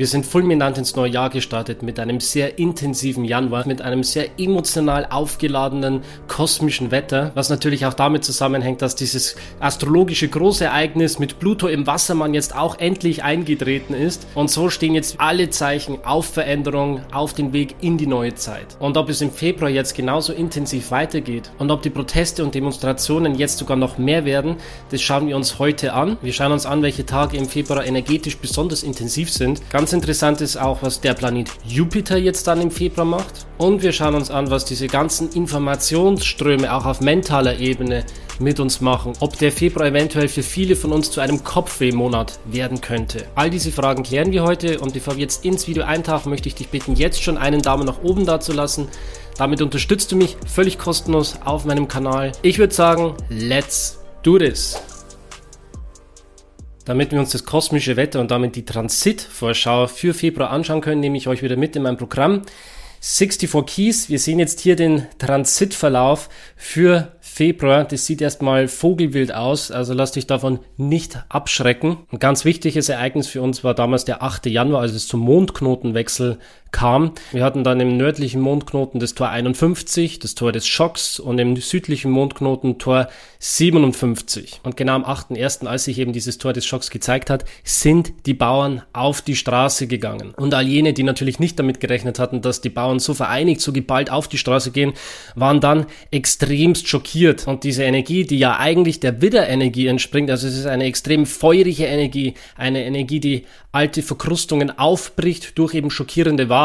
Wir sind fulminant ins neue Jahr gestartet mit einem sehr intensiven Januar, mit einem sehr emotional aufgeladenen kosmischen Wetter, was natürlich auch damit zusammenhängt, dass dieses astrologische Großereignis mit Pluto im Wassermann jetzt auch endlich eingetreten ist. Und so stehen jetzt alle Zeichen auf Veränderung, auf den Weg in die neue Zeit. Und ob es im Februar jetzt genauso intensiv weitergeht und ob die Proteste und Demonstrationen jetzt sogar noch mehr werden, das schauen wir uns heute an. Wir schauen uns an, welche Tage im Februar energetisch besonders intensiv sind. Ganz Ganz interessant ist auch, was der Planet Jupiter jetzt dann im Februar macht. Und wir schauen uns an, was diese ganzen Informationsströme auch auf mentaler Ebene mit uns machen. Ob der Februar eventuell für viele von uns zu einem Kopfwehmonat werden könnte. All diese Fragen klären wir heute und bevor wir jetzt ins Video eintauchen, möchte ich dich bitten, jetzt schon einen Daumen nach oben da zu lassen. Damit unterstützt du mich völlig kostenlos auf meinem Kanal. Ich würde sagen, let's do this! Damit wir uns das kosmische Wetter und damit die Transitvorschau für Februar anschauen können, nehme ich euch wieder mit in mein Programm. 64 Keys. Wir sehen jetzt hier den Transitverlauf für Februar. Das sieht erstmal vogelwild aus, also lasst dich davon nicht abschrecken. Ein ganz wichtiges Ereignis für uns war damals der 8. Januar, als es zum Mondknotenwechsel kam. Wir hatten dann im nördlichen Mondknoten das Tor 51, das Tor des Schocks und im südlichen Mondknoten Tor 57. Und genau am 8.1., als sich eben dieses Tor des Schocks gezeigt hat, sind die Bauern auf die Straße gegangen. Und all jene, die natürlich nicht damit gerechnet hatten, dass die Bauern so vereinigt, so geballt auf die Straße gehen, waren dann extremst schockiert. Und diese Energie, die ja eigentlich der Widderenergie entspringt, also es ist eine extrem feurige Energie, eine Energie, die alte Verkrustungen aufbricht durch eben schockierende Wahrheiten,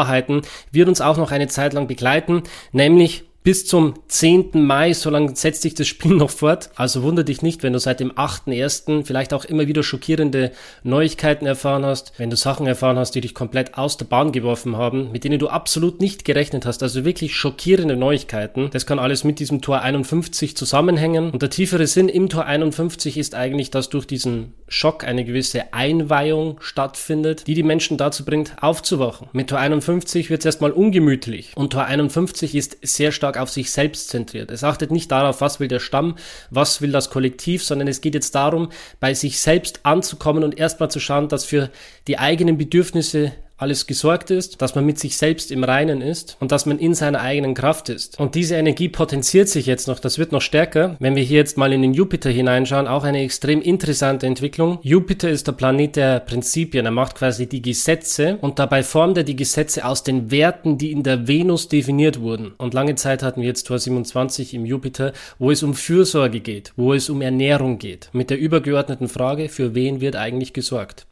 wird uns auch noch eine Zeit lang begleiten, nämlich bis zum 10. Mai, so lange setzt sich das Spiel noch fort. Also wunder dich nicht, wenn du seit dem 8.1. vielleicht auch immer wieder schockierende Neuigkeiten erfahren hast, wenn du Sachen erfahren hast, die dich komplett aus der Bahn geworfen haben, mit denen du absolut nicht gerechnet hast. Also wirklich schockierende Neuigkeiten. Das kann alles mit diesem Tor 51 zusammenhängen. Und der tiefere Sinn im Tor 51 ist eigentlich, dass durch diesen Schock eine gewisse Einweihung stattfindet, die die Menschen dazu bringt, aufzuwachen. Mit Tor 51 wird es erstmal ungemütlich. Und Tor 51 ist sehr stark stark auf sich selbst zentriert. Es achtet nicht darauf, was will der Stamm, was will das Kollektiv, sondern es geht jetzt darum, bei sich selbst anzukommen und erstmal zu schauen, dass für die eigenen Bedürfnisse alles gesorgt ist, dass man mit sich selbst im Reinen ist und dass man in seiner eigenen Kraft ist. Und diese Energie potenziert sich jetzt noch, das wird noch stärker. Wenn wir hier jetzt mal in den Jupiter hineinschauen, auch eine extrem interessante Entwicklung. Jupiter ist der Planet der Prinzipien, er macht quasi die Gesetze und dabei formt er die Gesetze aus den Werten, die in der Venus definiert wurden. Und lange Zeit hatten wir jetzt Tor 27 im Jupiter, wo es um Fürsorge geht, wo es um Ernährung geht, mit der übergeordneten Frage, für wen wird eigentlich gesorgt.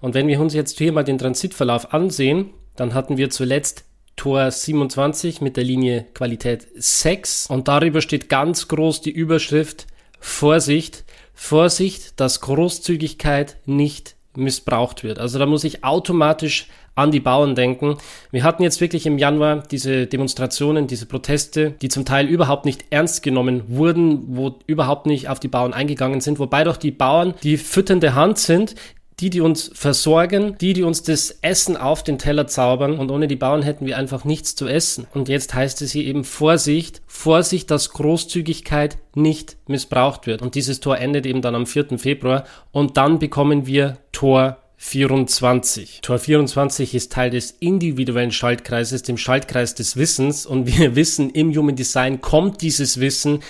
Und wenn wir uns jetzt hier mal den Transitverlauf ansehen, dann hatten wir zuletzt Tor 27 mit der Linie Qualität 6 und darüber steht ganz groß die Überschrift Vorsicht, Vorsicht, dass Großzügigkeit nicht missbraucht wird. Also da muss ich automatisch an die Bauern denken. Wir hatten jetzt wirklich im Januar diese Demonstrationen, diese Proteste, die zum Teil überhaupt nicht ernst genommen wurden, wo überhaupt nicht auf die Bauern eingegangen sind, wobei doch die Bauern die fütternde Hand sind, die, die uns versorgen, die, die uns das Essen auf den Teller zaubern und ohne die Bauern hätten wir einfach nichts zu essen. Und jetzt heißt es hier eben Vorsicht, Vorsicht, dass Großzügigkeit nicht missbraucht wird. Und dieses Tor endet eben dann am 4. Februar und dann bekommen wir Tor 24. Tor 24 ist Teil des individuellen Schaltkreises, dem Schaltkreis des Wissens und wir wissen, im Human Design kommt dieses Wissen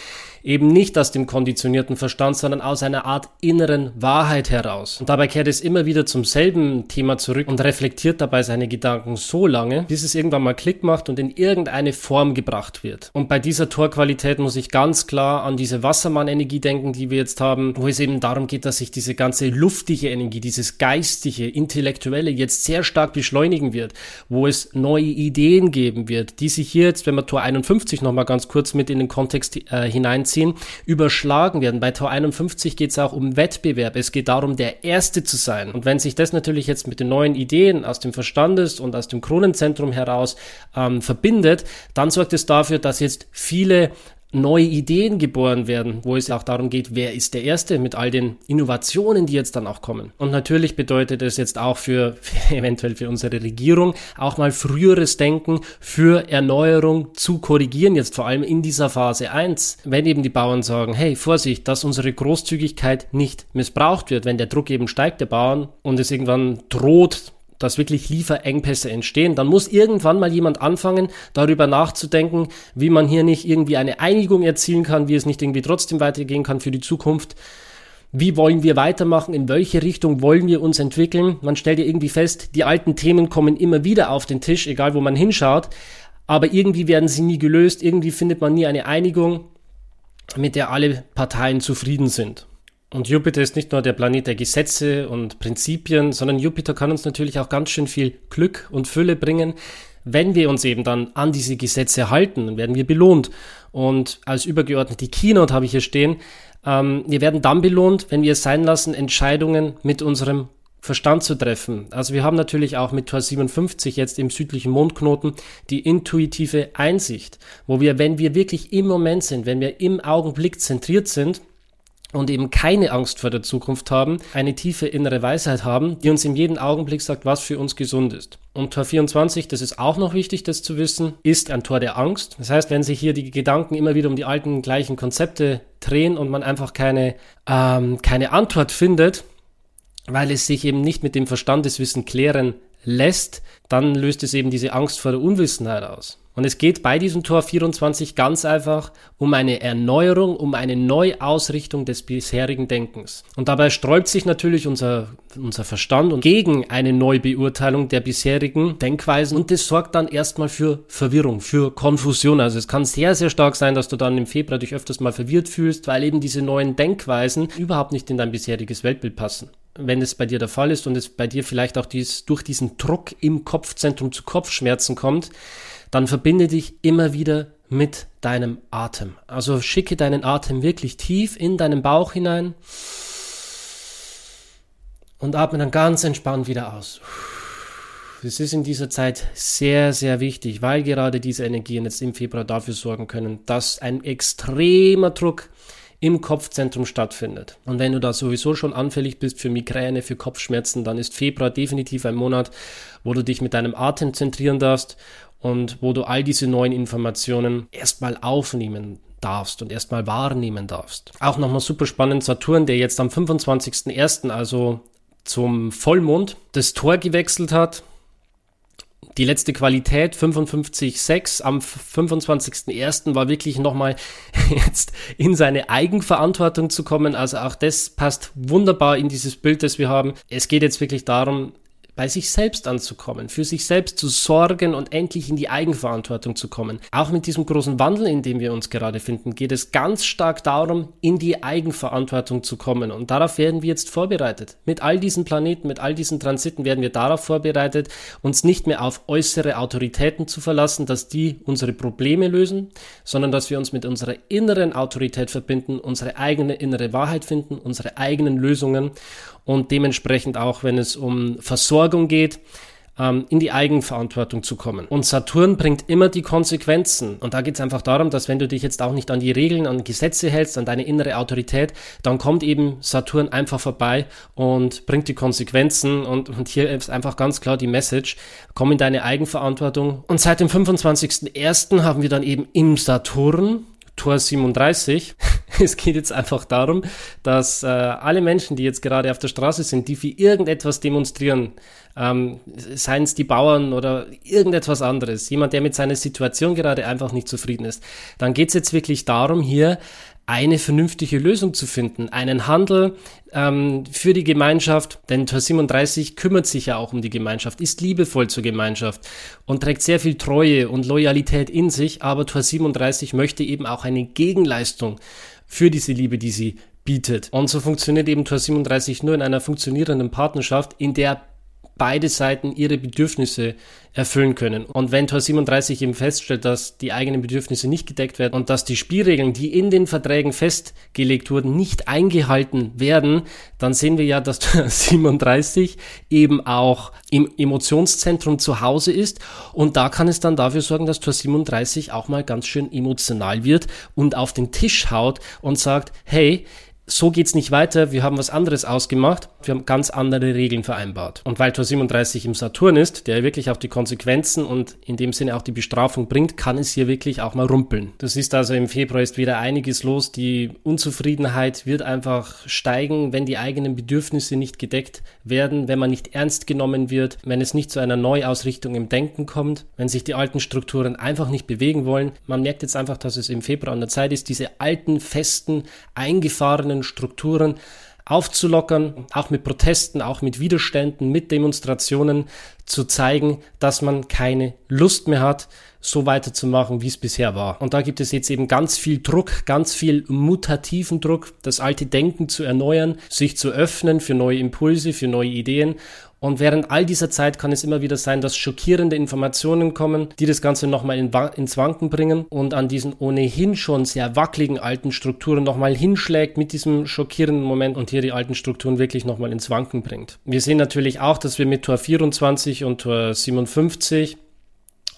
eben nicht aus dem konditionierten Verstand, sondern aus einer Art inneren Wahrheit heraus. Und dabei kehrt es immer wieder zum selben Thema zurück und reflektiert dabei seine Gedanken so lange, bis es irgendwann mal Klick macht und in irgendeine Form gebracht wird. Und bei dieser Torqualität muss ich ganz klar an diese Wassermann-Energie denken, die wir jetzt haben, wo es eben darum geht, dass sich diese ganze luftige Energie, dieses geistige, intellektuelle jetzt sehr stark beschleunigen wird, wo es neue Ideen geben wird, die sich hier jetzt, wenn wir Tor 51 nochmal ganz kurz mit in den Kontext äh, hinein einziehen, überschlagen werden. Bei Tor 51 geht es auch um Wettbewerb. Es geht darum, der Erste zu sein. Und wenn sich das natürlich jetzt mit den neuen Ideen aus dem Verstandes und aus dem Kronenzentrum heraus ähm, verbindet, dann sorgt es dafür, dass jetzt viele neue Ideen geboren werden, wo es auch darum geht, wer ist der Erste mit all den Innovationen, die jetzt dann auch kommen. Und natürlich bedeutet es jetzt auch für, eventuell für unsere Regierung auch mal früheres Denken für Erneuerung zu korrigieren, jetzt vor allem in dieser Phase 1. Wenn eben die Bauern sagen, hey, Vorsicht, dass unsere Großzügigkeit nicht missbraucht wird, wenn der Druck eben steigt der Bauern und es irgendwann droht, dass wirklich Lieferengpässe entstehen, dann muss irgendwann mal jemand anfangen, darüber nachzudenken, wie man hier nicht irgendwie eine Einigung erzielen kann, wie es nicht irgendwie trotzdem weitergehen kann für die Zukunft. Wie wollen wir weitermachen? In welche Richtung wollen wir uns entwickeln? Man stellt ja irgendwie fest, die alten Themen kommen immer wieder auf den Tisch, egal wo man hinschaut. Aber irgendwie werden sie nie gelöst. Irgendwie findet man nie eine Einigung, mit der alle Parteien zufrieden sind. Und Jupiter ist nicht nur der Planet der Gesetze und Prinzipien, sondern Jupiter kann uns natürlich auch ganz schön viel Glück und Fülle bringen. Wenn wir uns eben dann an diese Gesetze halten, dann werden wir belohnt. Und als übergeordnete Keynote habe ich hier stehen, ähm, wir werden dann belohnt, wenn wir es sein lassen, Entscheidungen mit unserem Verstand zu treffen. Also wir haben natürlich auch mit Tor 57 jetzt im südlichen Mondknoten die intuitive Einsicht, wo wir, wenn wir wirklich im Moment sind, wenn wir im Augenblick zentriert sind, und eben keine Angst vor der Zukunft haben, eine tiefe innere Weisheit haben, die uns in jedem Augenblick sagt, was für uns gesund ist. Und Tor 24, das ist auch noch wichtig, das zu wissen, ist ein Tor der Angst. Das heißt, wenn sich hier die Gedanken immer wieder um die alten gleichen Konzepte drehen und man einfach keine, ähm, keine Antwort findet, weil es sich eben nicht mit dem Verstandeswissen klären lässt, dann löst es eben diese Angst vor der Unwissenheit aus. Und es geht bei diesem Tor 24 ganz einfach um eine Erneuerung, um eine Neuausrichtung des bisherigen Denkens. Und dabei sträubt sich natürlich unser, unser Verstand gegen eine Neubeurteilung der bisherigen Denkweisen und das sorgt dann erstmal für Verwirrung, für Konfusion. Also es kann sehr, sehr stark sein, dass du dann im Februar dich öfters mal verwirrt fühlst, weil eben diese neuen Denkweisen überhaupt nicht in dein bisheriges Weltbild passen wenn es bei dir der Fall ist und es bei dir vielleicht auch dies, durch diesen Druck im Kopfzentrum zu Kopfschmerzen kommt, dann verbinde dich immer wieder mit deinem Atem. Also schicke deinen Atem wirklich tief in deinen Bauch hinein und atme dann ganz entspannt wieder aus. Es ist in dieser Zeit sehr, sehr wichtig, weil gerade diese Energien jetzt im Februar dafür sorgen können, dass ein extremer Druck im Kopfzentrum stattfindet. Und wenn du da sowieso schon anfällig bist für Migräne, für Kopfschmerzen, dann ist Februar definitiv ein Monat, wo du dich mit deinem Atem zentrieren darfst und wo du all diese neuen Informationen erstmal aufnehmen darfst und erstmal wahrnehmen darfst. Auch nochmal super spannend, Saturn, der jetzt am 25.01., also zum Vollmond, das Tor gewechselt hat, die letzte Qualität 55,6 am 25.01. war wirklich nochmal jetzt in seine Eigenverantwortung zu kommen. Also auch das passt wunderbar in dieses Bild, das wir haben. Es geht jetzt wirklich darum, bei sich selbst anzukommen, für sich selbst zu sorgen und endlich in die Eigenverantwortung zu kommen. Auch mit diesem großen Wandel, in dem wir uns gerade finden, geht es ganz stark darum, in die Eigenverantwortung zu kommen. Und darauf werden wir jetzt vorbereitet. Mit all diesen Planeten, mit all diesen Transiten werden wir darauf vorbereitet, uns nicht mehr auf äußere Autoritäten zu verlassen, dass die unsere Probleme lösen, sondern dass wir uns mit unserer inneren Autorität verbinden, unsere eigene innere Wahrheit finden, unsere eigenen Lösungen und dementsprechend auch, wenn es um Versorgung geht, ähm, in die Eigenverantwortung zu kommen. Und Saturn bringt immer die Konsequenzen. Und da geht es einfach darum, dass wenn du dich jetzt auch nicht an die Regeln, an Gesetze hältst, an deine innere Autorität, dann kommt eben Saturn einfach vorbei und bringt die Konsequenzen. Und, und hier ist einfach ganz klar die Message, komm in deine Eigenverantwortung. Und seit dem 25.01. haben wir dann eben im Saturn Tor 37. Es geht jetzt einfach darum, dass äh, alle Menschen, die jetzt gerade auf der Straße sind, die für irgendetwas demonstrieren, ähm, seien es die Bauern oder irgendetwas anderes, jemand, der mit seiner Situation gerade einfach nicht zufrieden ist, dann geht es jetzt wirklich darum, hier eine vernünftige Lösung zu finden, einen Handel ähm, für die Gemeinschaft, denn Tor 37 kümmert sich ja auch um die Gemeinschaft, ist liebevoll zur Gemeinschaft und trägt sehr viel Treue und Loyalität in sich, aber Tor 37 möchte eben auch eine Gegenleistung für diese Liebe, die sie bietet. Und so funktioniert eben Tor 37 nur in einer funktionierenden Partnerschaft, in der beide Seiten ihre Bedürfnisse erfüllen können. Und wenn Tor 37 eben feststellt, dass die eigenen Bedürfnisse nicht gedeckt werden und dass die Spielregeln, die in den Verträgen festgelegt wurden, nicht eingehalten werden, dann sehen wir ja, dass Tor 37 eben auch im Emotionszentrum zu Hause ist. Und da kann es dann dafür sorgen, dass Tor 37 auch mal ganz schön emotional wird und auf den Tisch haut und sagt, hey, so geht's nicht weiter, wir haben was anderes ausgemacht, wir haben ganz andere Regeln vereinbart. Und weil Tor 37 im Saturn ist, der wirklich auch die Konsequenzen und in dem Sinne auch die Bestrafung bringt, kann es hier wirklich auch mal rumpeln. Du siehst also im Februar ist wieder einiges los, die Unzufriedenheit wird einfach steigen, wenn die eigenen Bedürfnisse nicht gedeckt werden, wenn man nicht ernst genommen wird, wenn es nicht zu einer Neuausrichtung im Denken kommt, wenn sich die alten Strukturen einfach nicht bewegen wollen. Man merkt jetzt einfach, dass es im Februar an der Zeit ist, diese alten, festen, eingefahrenen bestehenden Strukturen aufzulockern, auch mit Protesten, auch mit Widerständen, mit Demonstrationen zu zeigen, dass man keine Lust mehr hat, so weiterzumachen, wie es bisher war. Und da gibt es jetzt eben ganz viel Druck, ganz viel mutativen Druck, das alte Denken zu erneuern, sich zu öffnen für neue Impulse, für neue Ideen und während all dieser Zeit kann es immer wieder sein, dass schockierende Informationen kommen, die das Ganze nochmal in ins Wanken bringen und an diesen ohnehin schon sehr wackeligen alten Strukturen nochmal hinschlägt mit diesem schockierenden Moment und hier die alten Strukturen wirklich nochmal ins Wanken bringt. Wir sehen natürlich auch, dass wir mit Tor 24 und Tor 57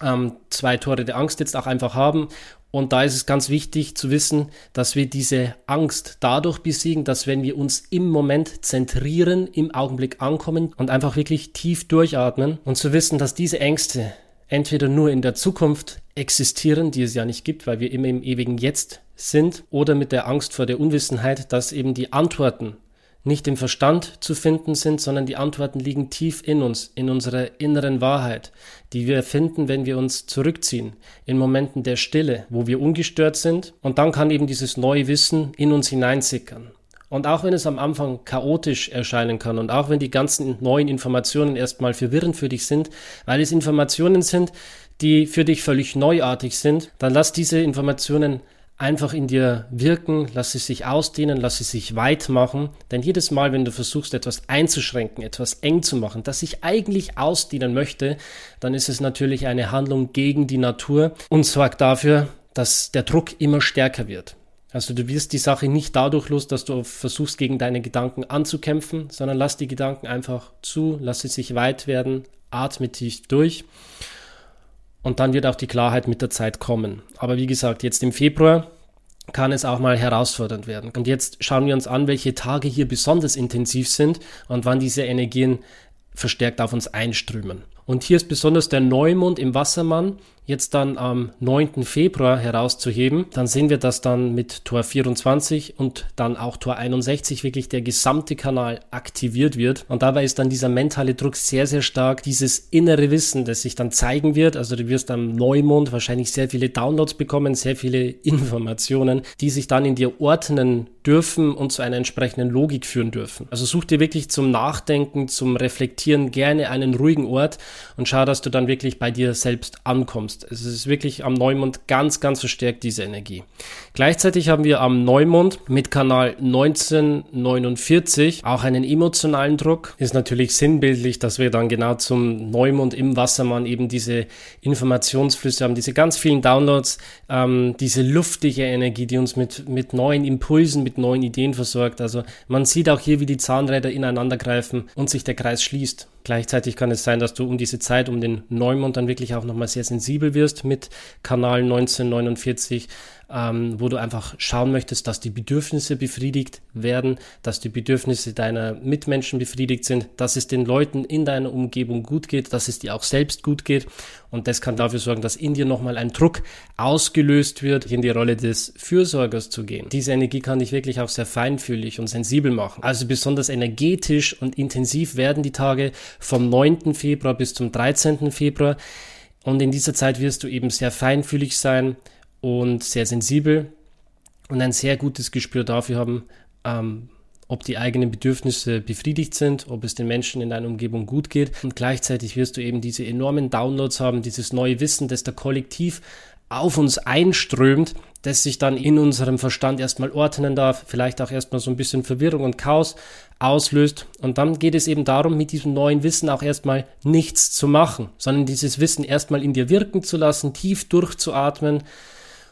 ähm, zwei Tore der Angst jetzt auch einfach haben und da ist es ganz wichtig zu wissen, dass wir diese Angst dadurch besiegen, dass wenn wir uns im Moment zentrieren, im Augenblick ankommen und einfach wirklich tief durchatmen und zu wissen, dass diese Ängste entweder nur in der Zukunft existieren, die es ja nicht gibt, weil wir immer im ewigen Jetzt sind, oder mit der Angst vor der Unwissenheit, dass eben die Antworten nicht im Verstand zu finden sind, sondern die Antworten liegen tief in uns, in unserer inneren Wahrheit, die wir finden, wenn wir uns zurückziehen, in Momenten der Stille, wo wir ungestört sind. Und dann kann eben dieses neue Wissen in uns hineinsickern. Und auch wenn es am Anfang chaotisch erscheinen kann und auch wenn die ganzen neuen Informationen erstmal verwirrend für dich sind, weil es Informationen sind, die für dich völlig neuartig sind, dann lass diese Informationen einfach in dir wirken, lass sie sich ausdehnen, lass sie sich weit machen. Denn jedes Mal, wenn du versuchst, etwas einzuschränken, etwas eng zu machen, das sich eigentlich ausdehnen möchte, dann ist es natürlich eine Handlung gegen die Natur und sorgt dafür, dass der Druck immer stärker wird. Also du wirst die Sache nicht dadurch los, dass du versuchst, gegen deine Gedanken anzukämpfen, sondern lass die Gedanken einfach zu, lass sie sich weit werden, atme tief durch. Und dann wird auch die Klarheit mit der Zeit kommen. Aber wie gesagt, jetzt im Februar kann es auch mal herausfordernd werden. Und jetzt schauen wir uns an, welche Tage hier besonders intensiv sind und wann diese Energien verstärkt auf uns einströmen. Und hier ist besonders der Neumond im Wassermann jetzt dann am 9. Februar herauszuheben, dann sehen wir, dass dann mit Tor 24 und dann auch Tor 61 wirklich der gesamte Kanal aktiviert wird. Und dabei ist dann dieser mentale Druck sehr, sehr stark. Dieses innere Wissen, das sich dann zeigen wird. Also du wirst am Neumond wahrscheinlich sehr viele Downloads bekommen, sehr viele Informationen, die sich dann in dir ordnen dürfen und zu einer entsprechenden Logik führen dürfen. Also such dir wirklich zum Nachdenken, zum Reflektieren gerne einen ruhigen Ort und schau, dass du dann wirklich bei dir selbst ankommst nutzt. Es ist wirklich am Neumond ganz, ganz verstärkt diese Energie. Gleichzeitig haben wir am Neumond mit Kanal 1949 auch einen emotionalen Druck. Ist natürlich sinnbildlich, dass wir dann genau zum Neumond im Wassermann eben diese Informationsflüsse haben, diese ganz vielen Downloads, ähm, diese luftige Energie, die uns mit, mit neuen Impulsen, mit neuen Ideen versorgt. Also man sieht auch hier, wie die Zahnräder ineinander greifen und sich der Kreis schließt. Gleichzeitig kann es sein, dass du um diese Zeit, um den Neumond dann wirklich auch nochmal sehr sensibel wirst mit Kanal 1949 ähm, wo du einfach schauen möchtest, dass die Bedürfnisse befriedigt werden, dass die Bedürfnisse deiner Mitmenschen befriedigt sind, dass es den Leuten in deiner Umgebung gut geht, dass es dir auch selbst gut geht. Und das kann dafür sorgen, dass in dir nochmal ein Druck ausgelöst wird, in die Rolle des Fürsorgers zu gehen. Diese Energie kann dich wirklich auch sehr feinfühlig und sensibel machen. Also besonders energetisch und intensiv werden die Tage vom 9. Februar bis zum 13. Februar. Und in dieser Zeit wirst du eben sehr feinfühlig sein, und sehr sensibel und ein sehr gutes Gespür dafür haben, ähm, ob die eigenen Bedürfnisse befriedigt sind, ob es den Menschen in deiner Umgebung gut geht. Und gleichzeitig wirst du eben diese enormen Downloads haben, dieses neue Wissen, das da kollektiv auf uns einströmt, das sich dann in unserem Verstand erstmal ordnen darf, vielleicht auch erstmal so ein bisschen Verwirrung und Chaos auslöst. Und dann geht es eben darum, mit diesem neuen Wissen auch erstmal nichts zu machen, sondern dieses Wissen erstmal in dir wirken zu lassen, tief durchzuatmen,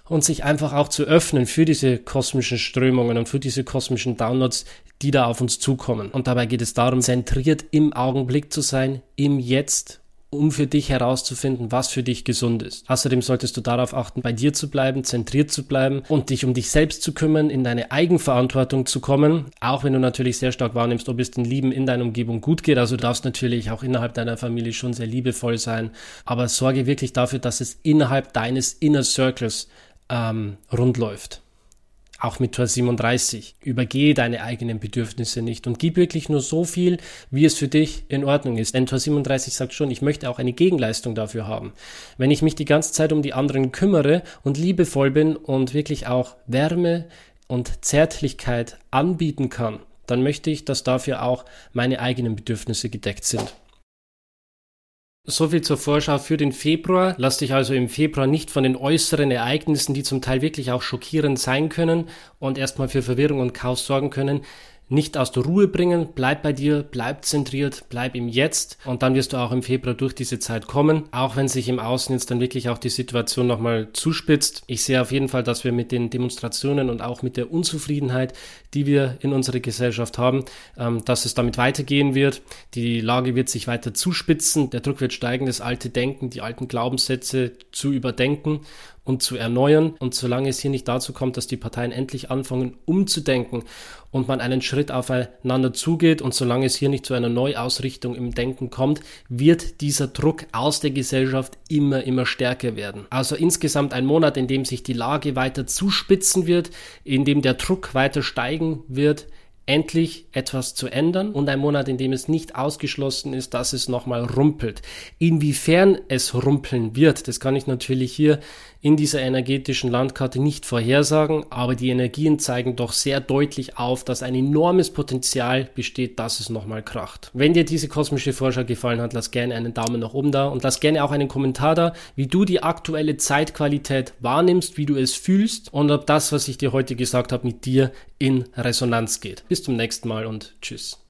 und sich einfach auch zu öffnen für diese kosmischen Strömungen und für diese kosmischen Downloads, die da auf uns zukommen. Und dabei geht es darum, zentriert im Augenblick zu sein, im Jetzt um für dich herauszufinden, was für dich gesund ist. Außerdem solltest du darauf achten, bei dir zu bleiben, zentriert zu bleiben und dich um dich selbst zu kümmern, in deine Eigenverantwortung zu kommen, auch wenn du natürlich sehr stark wahrnimmst, ob es den Lieben in deiner Umgebung gut geht. Also du darfst natürlich auch innerhalb deiner Familie schon sehr liebevoll sein, aber sorge wirklich dafür, dass es innerhalb deines Inner Circles ähm, rund läuft auch mit Tor 37. Übergehe deine eigenen Bedürfnisse nicht und gib wirklich nur so viel, wie es für dich in Ordnung ist. Denn Tor 37 sagt schon, ich möchte auch eine Gegenleistung dafür haben. Wenn ich mich die ganze Zeit um die anderen kümmere und liebevoll bin und wirklich auch Wärme und Zärtlichkeit anbieten kann, dann möchte ich, dass dafür auch meine eigenen Bedürfnisse gedeckt sind. Soviel zur Vorschau für den Februar. Lass dich also im Februar nicht von den äußeren Ereignissen, die zum Teil wirklich auch schockierend sein können und erstmal für Verwirrung und Chaos sorgen können, nicht aus der Ruhe bringen, bleib bei dir, bleib zentriert, bleib im Jetzt. Und dann wirst du auch im Februar durch diese Zeit kommen, auch wenn sich im Außen jetzt dann wirklich auch die Situation nochmal zuspitzt. Ich sehe auf jeden Fall, dass wir mit den Demonstrationen und auch mit der Unzufriedenheit, die wir in unserer Gesellschaft haben, ähm, dass es damit weitergehen wird. Die Lage wird sich weiter zuspitzen, der Druck wird steigen, das alte Denken, die alten Glaubenssätze zu überdenken und zu erneuern. Und solange es hier nicht dazu kommt, dass die Parteien endlich anfangen umzudenken und man einen Schritt aufeinander zugeht und solange es hier nicht zu einer Neuausrichtung im Denken kommt, wird dieser Druck aus der Gesellschaft immer, immer stärker werden. Also insgesamt ein Monat, in dem sich die Lage weiter zuspitzen wird, in dem der Druck weiter steigen wird, endlich etwas zu ändern und ein Monat, in dem es nicht ausgeschlossen ist, dass es nochmal rumpelt. Inwiefern es rumpeln wird, das kann ich natürlich hier in dieser energetischen Landkarte nicht vorhersagen, aber die Energien zeigen doch sehr deutlich auf, dass ein enormes Potenzial besteht, dass es nochmal kracht. Wenn dir diese kosmische Vorschau gefallen hat, lass gerne einen Daumen nach oben da und lass gerne auch einen Kommentar da, wie du die aktuelle Zeitqualität wahrnimmst, wie du es fühlst und ob das, was ich dir heute gesagt habe, mit dir in Resonanz geht. Bis zum nächsten Mal und tschüss.